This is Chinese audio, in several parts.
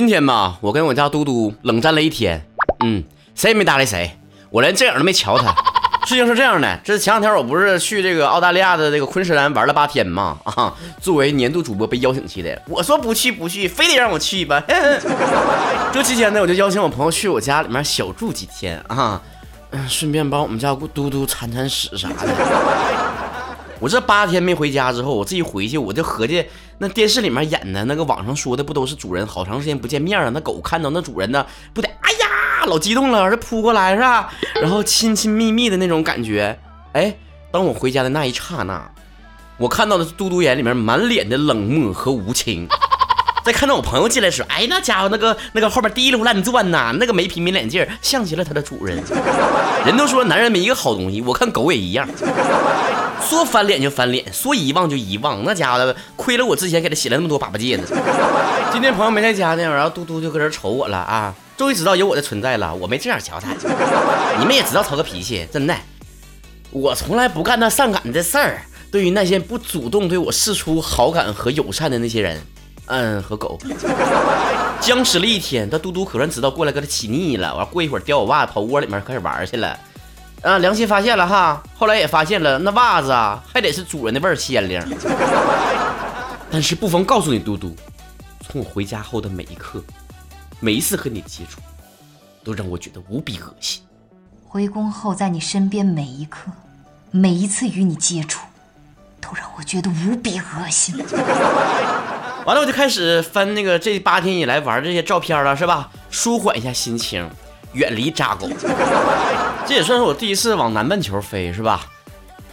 今天吧，我跟我家嘟嘟冷战了一天，嗯，谁也没搭理谁，我连正眼都没瞧他。事情是这样的，这前两天我不是去这个澳大利亚的这个昆士兰玩了八天嘛？啊，作为年度主播被邀请去的，我说不去不去，非得让我去吧。这期间呢，我就邀请我朋友去我家里面小住几天啊，嗯，顺便帮我们家嘟嘟铲铲屎啥的。我这八天没回家之后，我自己回去，我就合计，那电视里面演的那个，网上说的不都是主人好长时间不见面了？那狗看到那主人呢，不得哎呀，老激动了，这扑过来是吧？然后亲亲密密的那种感觉。哎，当我回家的那一刹那，我看到的是嘟嘟眼里面满脸的冷漠和无情。再看到我朋友进来时，哎，那家伙那个那个后边滴溜乱转呐，那个没皮没脸劲，像极了他的主人。人都说男人没一个好东西，我看狗也一样。说翻脸就翻脸，说遗忘就遗忘，那家伙的亏了我之前给他写了那么多粑粑戒呢。今天朋友没在家呢，然后嘟嘟就搁这瞅我了啊，终于知道有我的存在了。我没这样瞧他，你们也知道曹哥脾气，真的，我从来不干那上赶的事儿。对于那些不主动对我示出好感和友善的那些人，嗯，和狗，僵持了一天，他嘟嘟可算知道过来搁他起腻了。完过一会儿叼我袜子跑窝里面开始玩去了。啊，良心发现了哈，后来也发现了，那袜子啊还得是主人的味儿鲜灵。但是不妨告诉你，嘟嘟，从我回家后的每一刻，每一次和你的接触，都让我觉得无比恶心。回宫后在你身边每一刻，每一次与你接触，都让我觉得无比恶心。完了，我就开始翻那个这八天以来玩这些照片了，是吧？舒缓一下心情，远离渣狗。这也算是我第一次往南半球飞，是吧？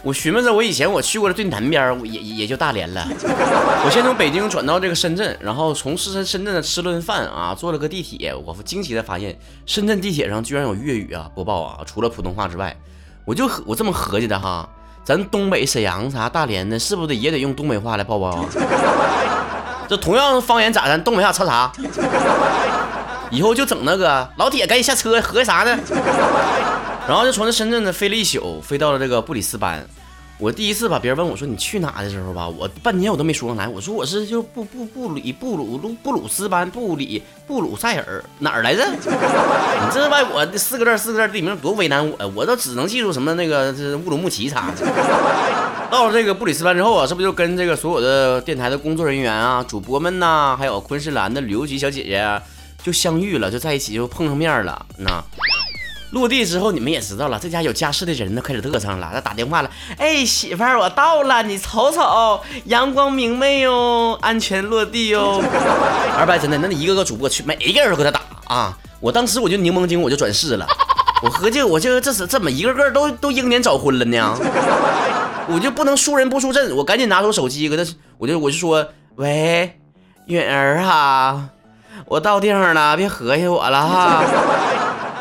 我寻摸着我以前我去过的最南边，也也就大连了。我先从北京转到这个深圳，然后从深深圳的吃顿饭啊，坐了个地铁。我惊奇的发现，深圳地铁上居然有粤语啊播报啊，除了普通话之外，我就我这么合计的哈，咱东北沈阳啥大连的，是不是也得用东北话来报报啊？这同样方言咋的？东北话差啥？以后就整那个老铁，赶紧下车，合计啥呢？然后就从这深圳呢飞了一宿，飞到了这个布里斯班。我第一次把别人问我说你去哪的时候吧，我半天我都没说上来。我说我是就布布布里布鲁布鲁斯班布里布鲁塞尔哪儿来着？你这外我四个字四个字地名多为难我呀，我都只能记住什么那个这乌鲁木齐啥的。到了这个布里斯班之后啊，是不是就跟这个所有的电台的工作人员啊、主播们呐，还有昆士兰的旅游局小姐姐就相遇了，就在一起就碰上面了，那。落地之后，你们也知道了，这家有家室的人呢开始嘚瑟了。他打电话了，哎，媳妇儿，我到了，你瞅瞅，阳光明媚哟，安全落地哟。二白真的，那你一个个主播去，每一个人都给他打啊！我当时我就柠檬精，我就转世了。我合计，我就这是怎么一个个都都英年早婚了呢，我就不能输人不输阵，我赶紧拿出手机，搁他，我就我就说，喂，允儿啊，我到地方了，别合计我了哈。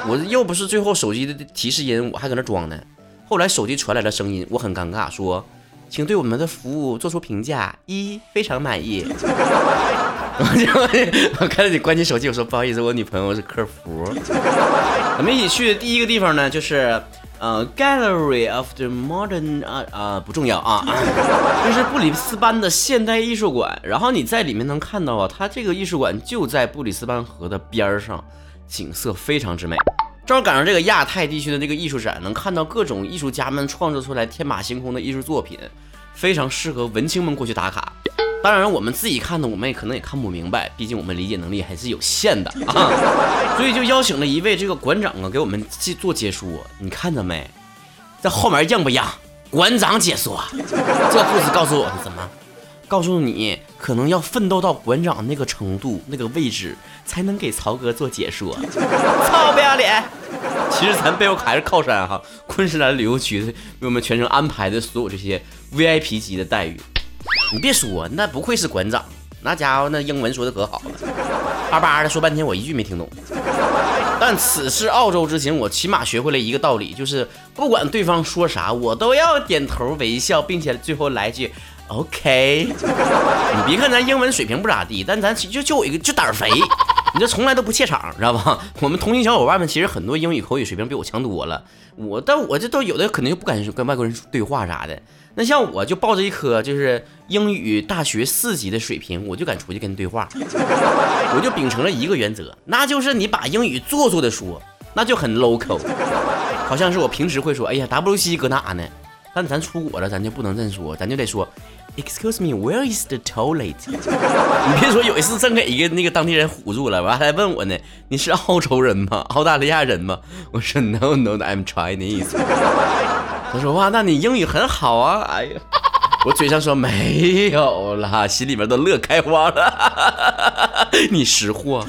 我又不是最后手机的提示音，我还搁那装呢。后来手机传来了声音，我很尴尬，说：“请对我们的服务做出评价，一非常满意。”我就 我看到你关机手机，我说：“不好意思，我女朋友是客服。”我们一起去的第一个地方呢，就是呃，Gallery of the Modern 啊啊，不重要啊，就是布里斯班的现代艺术馆。然后你在里面能看到啊，它这个艺术馆就在布里斯班河的边儿上。景色非常之美，正好赶上这个亚太地区的这个艺术展，能看到各种艺术家们创作出来天马行空的艺术作品，非常适合文青们过去打卡。当然，我们自己看的，我们也可能也看不明白，毕竟我们理解能力还是有限的啊。所以就邀请了一位这个馆长啊，给我们做解说。你看着没？这后面硬不硬？馆长解说，这故事告诉我们什么？告诉你，可能要奋斗到馆长那个程度、那个位置，才能给曹哥做解说。操不要脸！其实咱背后还是靠山哈，昆士兰旅游局为我们全程安排的所有这些 VIP 级的待遇。你别说，那不愧是馆长，那家伙那英文说的可好了，巴巴的说半天，我一句没听懂。但此次澳洲之行，我起码学会了一个道理，就是不管对方说啥，我都要点头微笑，并且最后来句。OK，你别看咱英文水平不咋地，但咱就就我一个就胆儿肥，你这从来都不怯场，知道吧？我们同行小伙伴们其实很多英语口语水平比我强多了，我但我这都有的可能就不敢跟外国人对话啥的，那像我就抱着一颗就是英语大学四级的水平，我就敢出去跟你对话。我就秉承了一个原则，那就是你把英语做作的说，那就很 local。好像是我平时会说，哎呀，WC 搁哪呢？但咱出国了，咱就不能这么说，咱就得说，Excuse me，where is the toilet？你别说，有一次真给一个那个当地人唬住了，完还问我呢，你是澳洲人吗？澳大利亚人吗？我说 No No，I'm Chinese。他说哇，那你英语很好啊！哎呀，我嘴上说没有啦，心里面都乐开花了。你识货，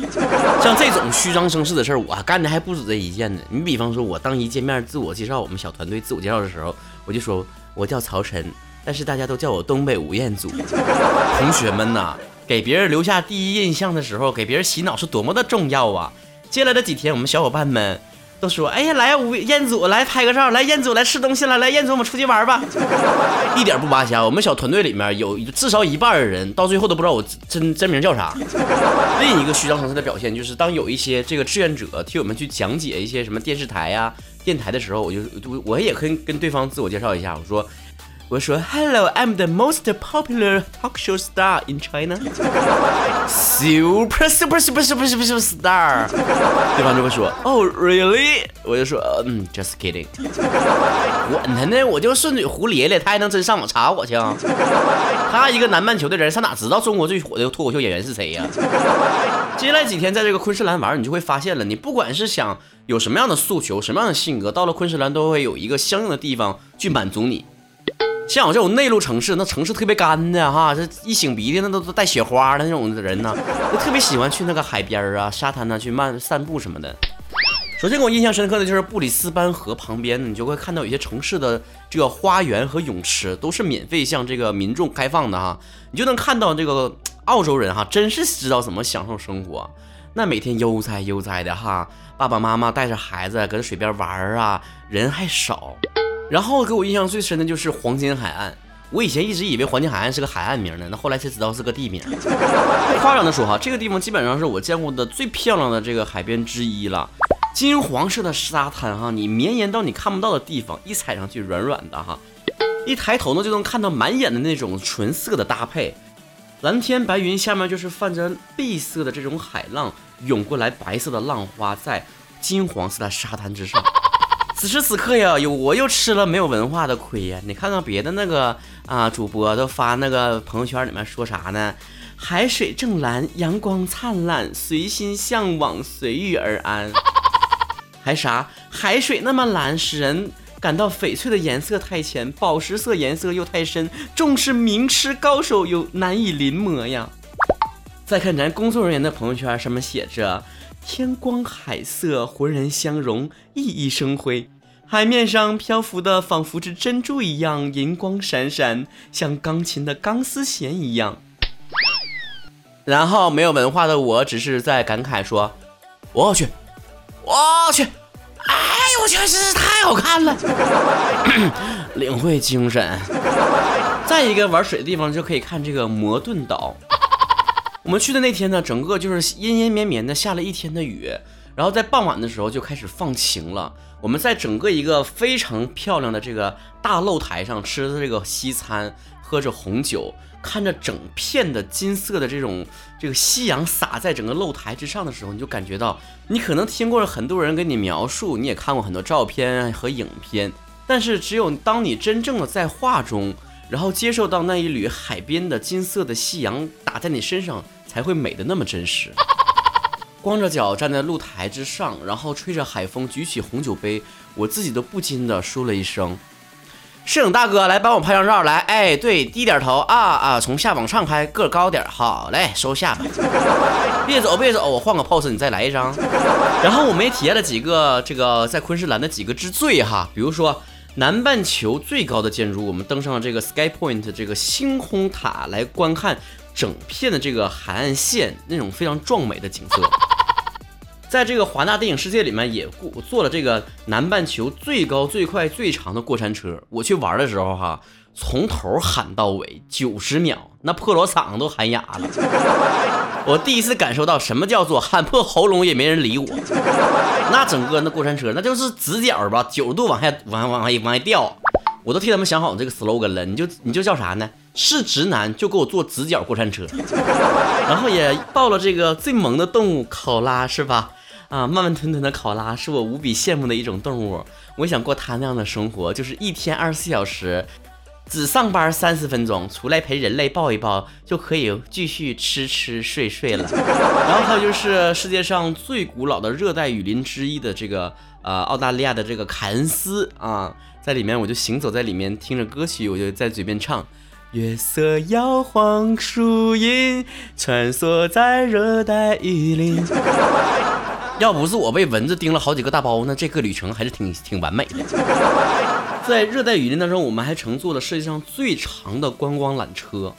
像这种虚张声势的事儿，我干的还不止这一件呢。你比方说，我当一见面自我介绍，我们小团队自我介绍的时候，我就说我叫曹晨，但是大家都叫我东北吴彦祖。同学们呐，给别人留下第一印象的时候，给别人洗脑是多么的重要啊！接下来的几天，我们小伙伴们。都说，哎呀，来吴彦祖来拍个照，来彦祖来吃东西了，来彦祖我们出去玩吧。一点不扒瞎，我们小团队里面有至少一半的人到最后都不知道我真真名叫啥。另一个虚张声势的表现就是，当有一些这个志愿者替我们去讲解一些什么电视台呀、电台的时候，我就我也可以跟对方自我介绍一下，我说。我说，Hello，I'm the most popular talk show star in China. Super super super super super star。对方就会说，Oh really？我就说，嗯，just kidding。管他呢，我就顺嘴胡咧咧，他还能真上网查我去啊？他一个南半球的人，上哪知道中国最火的脱口秀演员是谁呀？接下来几天在这个昆士兰玩，你就会发现了，你不管是想有什么样的诉求，什么样的性格，到了昆士兰都会有一个相应的地方去满足你。像我这种内陆城市，那城市特别干的哈，这一擤鼻涕那都都带雪花的那种人呢，就特别喜欢去那个海边啊、沙滩呢去慢散步什么的。首先给我印象深刻的就是布里斯班河旁边，你就会看到有些城市的这个花园和泳池都是免费向这个民众开放的哈，你就能看到这个 澳洲人哈，真是知道怎么享受生活，那每天悠哉悠哉的哈，爸爸妈妈带着孩子搁水边玩啊，人还少。然后给我印象最深的就是黄金海岸，我以前一直以为黄金海岸是个海岸名呢，那后来才知道是个地名。夸张的说哈，这个地方基本上是我见过的最漂亮的这个海边之一了。金黄色的沙滩哈，你绵延到你看不到的地方，一踩上去软软的哈，一抬头呢就能看到满眼的那种纯色的搭配，蓝天白云下面就是泛着碧色的这种海浪涌过来，白色的浪花在金黄色的沙滩之上。此时此刻呀，有我又吃了没有文化的亏呀！你看看别的那个啊，主播都发那个朋友圈里面说啥呢？海水正蓝，阳光灿烂，随心向往，随遇而安。还啥？海水那么蓝，使人感到翡翠的颜色太浅，宝石色颜色又太深，重视名吃高手又难以临摹呀。再看咱工作人员的朋友圈，上面写着。天光海色，浑然相融，熠熠生辉。海面上漂浮的仿佛是珍珠一样，银光闪闪，像钢琴的钢丝弦一样。然后没有文化的我，只是在感慨说：“我去，我去，哎呦我去，真是太好看了！” 领会精神。再一个玩水的地方，就可以看这个摩顿岛。我们去的那天呢，整个就是阴阴绵绵的下了一天的雨，然后在傍晚的时候就开始放晴了。我们在整个一个非常漂亮的这个大露台上吃的这个西餐，喝着红酒，看着整片的金色的这种这个夕阳洒在整个露台之上的时候，你就感觉到，你可能听过了很多人跟你描述，你也看过很多照片和影片，但是只有当你真正的在画中，然后接受到那一缕海边的金色的夕阳打在你身上。才会美的那么真实。光着脚站在露台之上，然后吹着海风，举起红酒杯，我自己都不禁的说了一声：“摄影大哥，来帮我拍张照。”来，哎，对，低点头啊啊，从下往上拍，个高点。好嘞，收下吧。别走，别走，我换个 pose，你再来一张。然后我们也体验了几个这个在昆士兰的几个之最哈，比如说南半球最高的建筑，我们登上了这个 Sky Point 这个星空塔来观看。整片的这个海岸线那种非常壮美的景色，在这个华纳电影世界里面也过坐了这个南半球最高最快最长的过山车。我去玩的时候哈，从头喊到尾九十秒，那破锣嗓子都喊哑了。我第一次感受到什么叫做喊破喉咙也没人理我。那整个那过山车那就是直角吧，九十度往下往往往往下掉。我都替他们想好这个 slogan 了，你就你就叫啥呢？是直男就给我坐直角过山车，然后也报了这个最萌的动物考拉是吧？啊，慢慢吞吞的考拉是我无比羡慕的一种动物，我想过他那样的生活，就是一天二十四小时。只上班三十分钟，出来陪人类抱一抱，就可以继续吃吃睡睡了。然后还有就是世界上最古老的热带雨林之一的这个呃澳大利亚的这个凯恩斯啊，在里面我就行走在里面，听着歌曲，我就在嘴边唱：月色摇晃树荫，穿梭在热带雨林。要不是我被蚊子叮了好几个大包，那这个旅程还是挺挺完美的。在热带雨林当中，我们还乘坐了世界上最长的观光缆车。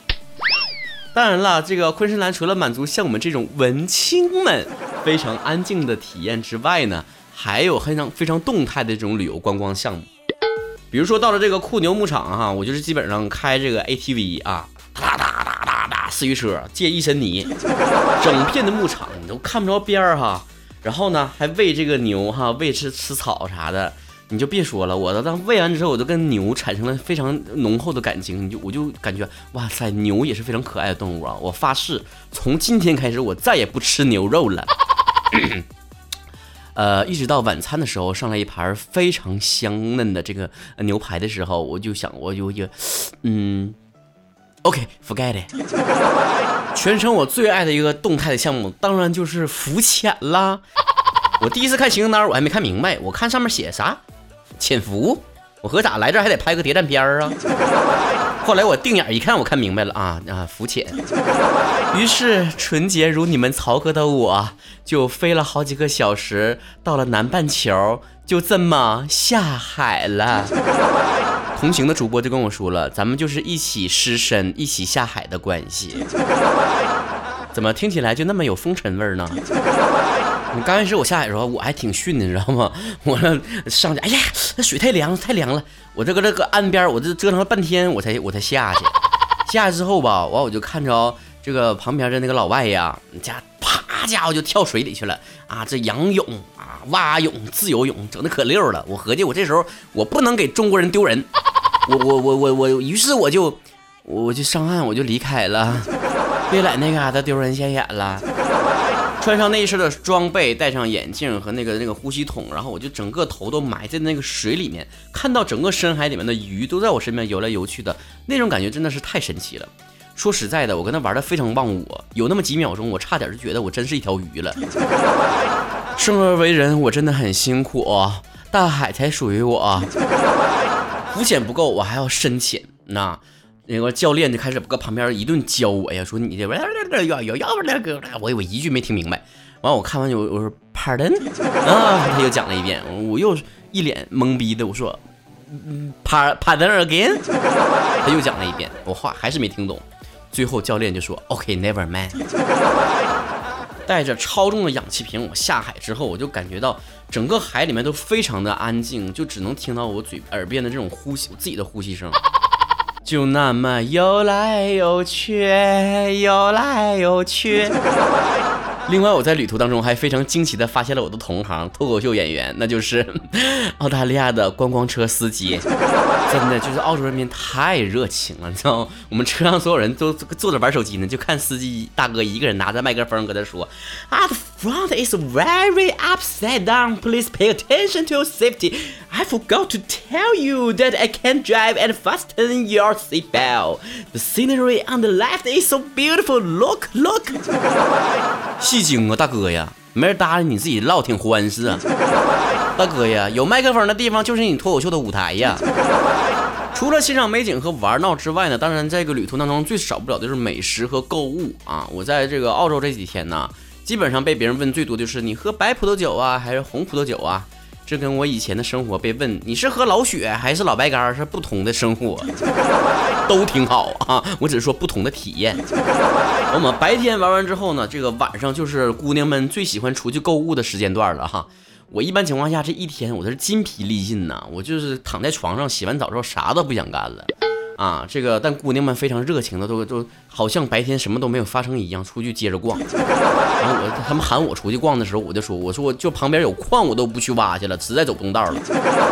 当然了，这个昆士兰除了满足像我们这种文青们非常安静的体验之外呢，还有非常非常动态的这种旅游观光项目。比如说到了这个库牛牧场哈，我就是基本上开这个 ATV 啊，哒哒哒哒哒四驱车借一身泥，整片的牧场你都看不着边儿哈。然后呢，还喂这个牛哈，喂吃吃草啥的。你就别说了，我当喂完之后，我都跟牛产生了非常浓厚的感情。你就我就感觉，哇塞，牛也是非常可爱的动物啊！我发誓，从今天开始，我再也不吃牛肉了。呃，一直到晚餐的时候，上来一盘非常香嫩的这个牛排的时候，我就想，我就就，嗯，OK，forget it。全程我最爱的一个动态的项目，当然就是浮潜啦。我第一次看行程单，我还没看明白，我看上面写啥？潜伏，我和咋来这还得拍个谍战片儿啊？后来我定眼一看，我看明白了啊啊，浮潜。于是纯洁如你们曹哥的我，就飞了好几个小时，到了南半球，就这么下海了。同行的主播就跟我说了，咱们就是一起失身、一起下海的关系。怎么听起来就那么有风尘味呢？你刚开始我下海的时候我还挺逊的，你知道吗？我上去，哎呀，那水太凉，太凉了。我这个这个岸边，我这折腾了半天，我才我才下去。下去之后吧，完我就看着这个旁边的那个老外呀，家啪家伙就跳水里去了啊！这仰泳啊，蛙泳、自由泳，整的可溜了。我合计我这时候我不能给中国人丢人，我我我我我，于是我就我就上岸，我就离开了，别在那嘎达丢人现眼了。穿上那一身的装备，戴上眼镜和那个那个呼吸筒，然后我就整个头都埋在那个水里面，看到整个深海里面的鱼都在我身边游来游去的那种感觉真的是太神奇了。说实在的，我跟他玩的非常忘我，有那么几秒钟，我差点就觉得我真是一条鱼了。生而为人，我真的很辛苦，大海才属于我。浮潜不够，我还要深潜。那。那个教练就开始搁旁边一顿教我呀，说你这玩意儿要要要不那个，我我一句没听明白。完我看完就我说 pardon 啊，他又讲了一遍，我又一脸懵逼的我说 pardon again，他又讲了一遍，我话还是没听懂。最后教练就说 OK never mind。带着超重的氧气瓶，我下海之后，我就感觉到整个海里面都非常的安静，就只能听到我嘴耳边的这种呼吸，我自己的呼吸声。就那么游来游去，游来游去。另外，我在旅途当中还非常惊奇的发现了我的同行脱口秀演员，那就是 澳大利亚的观光车司机。真的就是澳洲人民太热情了，你知道吗？我们车上所有人都坐着玩手机呢，就看司机大哥一个人拿着麦克风搁那说啊 front is very upside down. Please pay attention to your safety. I forgot to tell you that I can't drive and fasten your seatbelt. The scenery on the left is so beautiful. Look, look. 戏精啊，大哥呀，没人搭理你自己唠挺欢实啊。大哥呀，有麦克风的地方就是你脱口秀的舞台呀。除了欣赏美景和玩闹之外呢，当然这个旅途当中最少不了的就是美食和购物啊。我在这个澳洲这几天呢，基本上被别人问最多的就是你喝白葡萄酒啊，还是红葡萄酒啊？这跟我以前的生活被问你是喝老雪还是老白干是不同的生活，都挺好啊。我只是说不同的体验。我们白天玩完之后呢，这个晚上就是姑娘们最喜欢出去购物的时间段了哈。我一般情况下这一天我都是筋疲力尽呐，我就是躺在床上洗完澡之后啥都不想干了，啊，这个但姑娘们非常热情的，都都好像白天什么都没有发生一样，出去接着逛。然后我他们喊我出去逛的时候，我就说，我说我就旁边有矿，我都不去挖去了，实在走不动道了。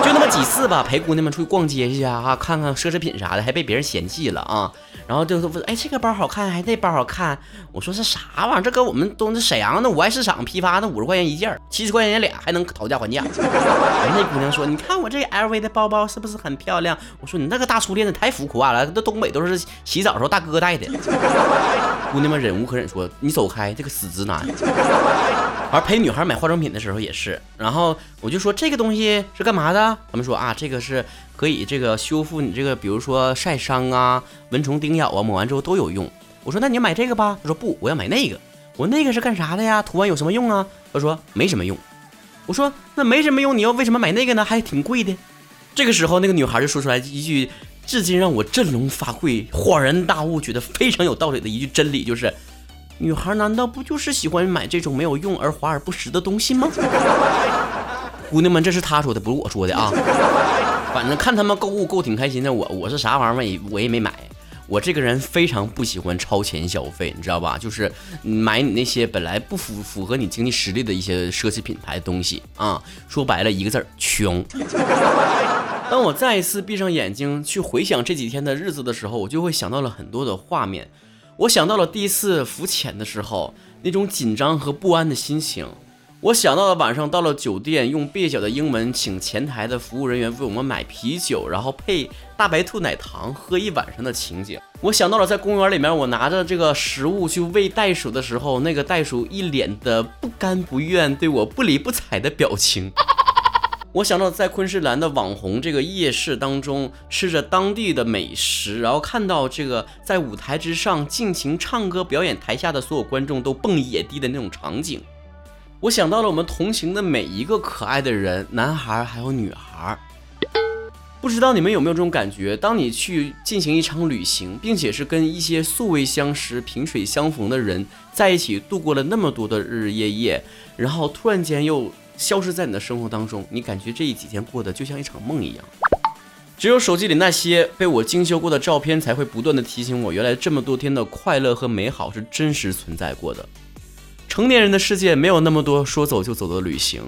就那么几次吧，陪姑娘们出去逛街去啊，看看奢侈品啥的，还被别人嫌弃了啊。然后就是问，哎，这个包好看，还那包好看。我说是啥玩意儿？这搁我们东沈阳那五爱市场批发那五十块钱一件，七十块钱俩，还能讨价还价。那姑娘说，你看我这 LV 的包包是不是很漂亮？我说你那个大粗链子太浮夸了，那东北都是洗澡时候大哥带的。姑娘们忍无可忍说，你走开，这个死直男。而陪女孩买化妆品的时候也是，然后我就说这个东西是干嘛的？他们说啊，这个是可以这个修复你这个，比如说晒伤啊、蚊虫叮咬啊，抹完之后都有用。我说那你就买这个吧？他说不，我要买那个。我那个是干啥的呀？涂完有什么用啊？他说没什么用。我说那没什么用，你要为什么买那个呢？还挺贵的。这个时候那个女孩就说出来一句至今让我振聋发聩、恍然大悟、觉得非常有道理的一句真理，就是。女孩难道不就是喜欢买这种没有用而华而不实的东西吗？姑娘们，这是他说的，不是我说的啊。反正看他们购物购挺开心的，我我是啥玩意儿也我也没买。我这个人非常不喜欢超前消费，你知道吧？就是买你那些本来不符符合你经济实力的一些奢侈品牌的东西啊。说白了一个字儿，穷。当我再一次闭上眼睛去回想这几天的日子的时候，我就会想到了很多的画面。我想到了第一次浮潜的时候那种紧张和不安的心情，我想到了晚上到了酒店用蹩脚的英文请前台的服务人员为我们买啤酒，然后配大白兔奶糖喝一晚上的情景。我想到了在公园里面我拿着这个食物去喂袋鼠的时候，那个袋鼠一脸的不甘不愿对我不理不睬的表情。我想到在昆士兰的网红这个夜市当中，吃着当地的美食，然后看到这个在舞台之上尽情唱歌表演，台下的所有观众都蹦野迪的那种场景。我想到了我们同行的每一个可爱的人，男孩还有女孩。不知道你们有没有这种感觉？当你去进行一场旅行，并且是跟一些素未相识、萍水相逢的人在一起度过了那么多的日日夜夜，然后突然间又。消失在你的生活当中，你感觉这一几天过得就像一场梦一样。只有手机里那些被我精修过的照片，才会不断的提醒我，原来这么多天的快乐和美好是真实存在过的。成年人的世界没有那么多说走就走的旅行。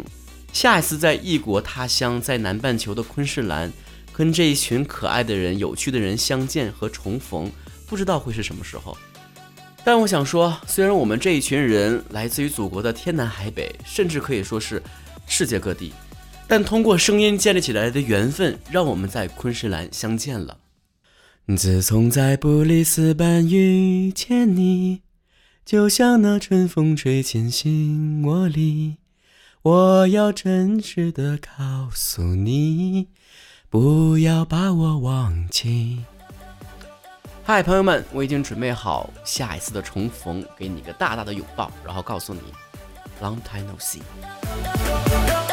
下一次在异国他乡，在南半球的昆士兰，跟这一群可爱的人、有趣的人相见和重逢，不知道会是什么时候。但我想说，虽然我们这一群人来自于祖国的天南海北，甚至可以说是世界各地，但通过声音建立起来的缘分，让我们在昆士兰相见了。自从在布里斯班遇见你，就像那春风吹进心窝里，我要真实的告诉你，不要把我忘记。嗨，朋友们，我已经准备好下一次的重逢，给你一个大大的拥抱，然后告诉你，Long time no see。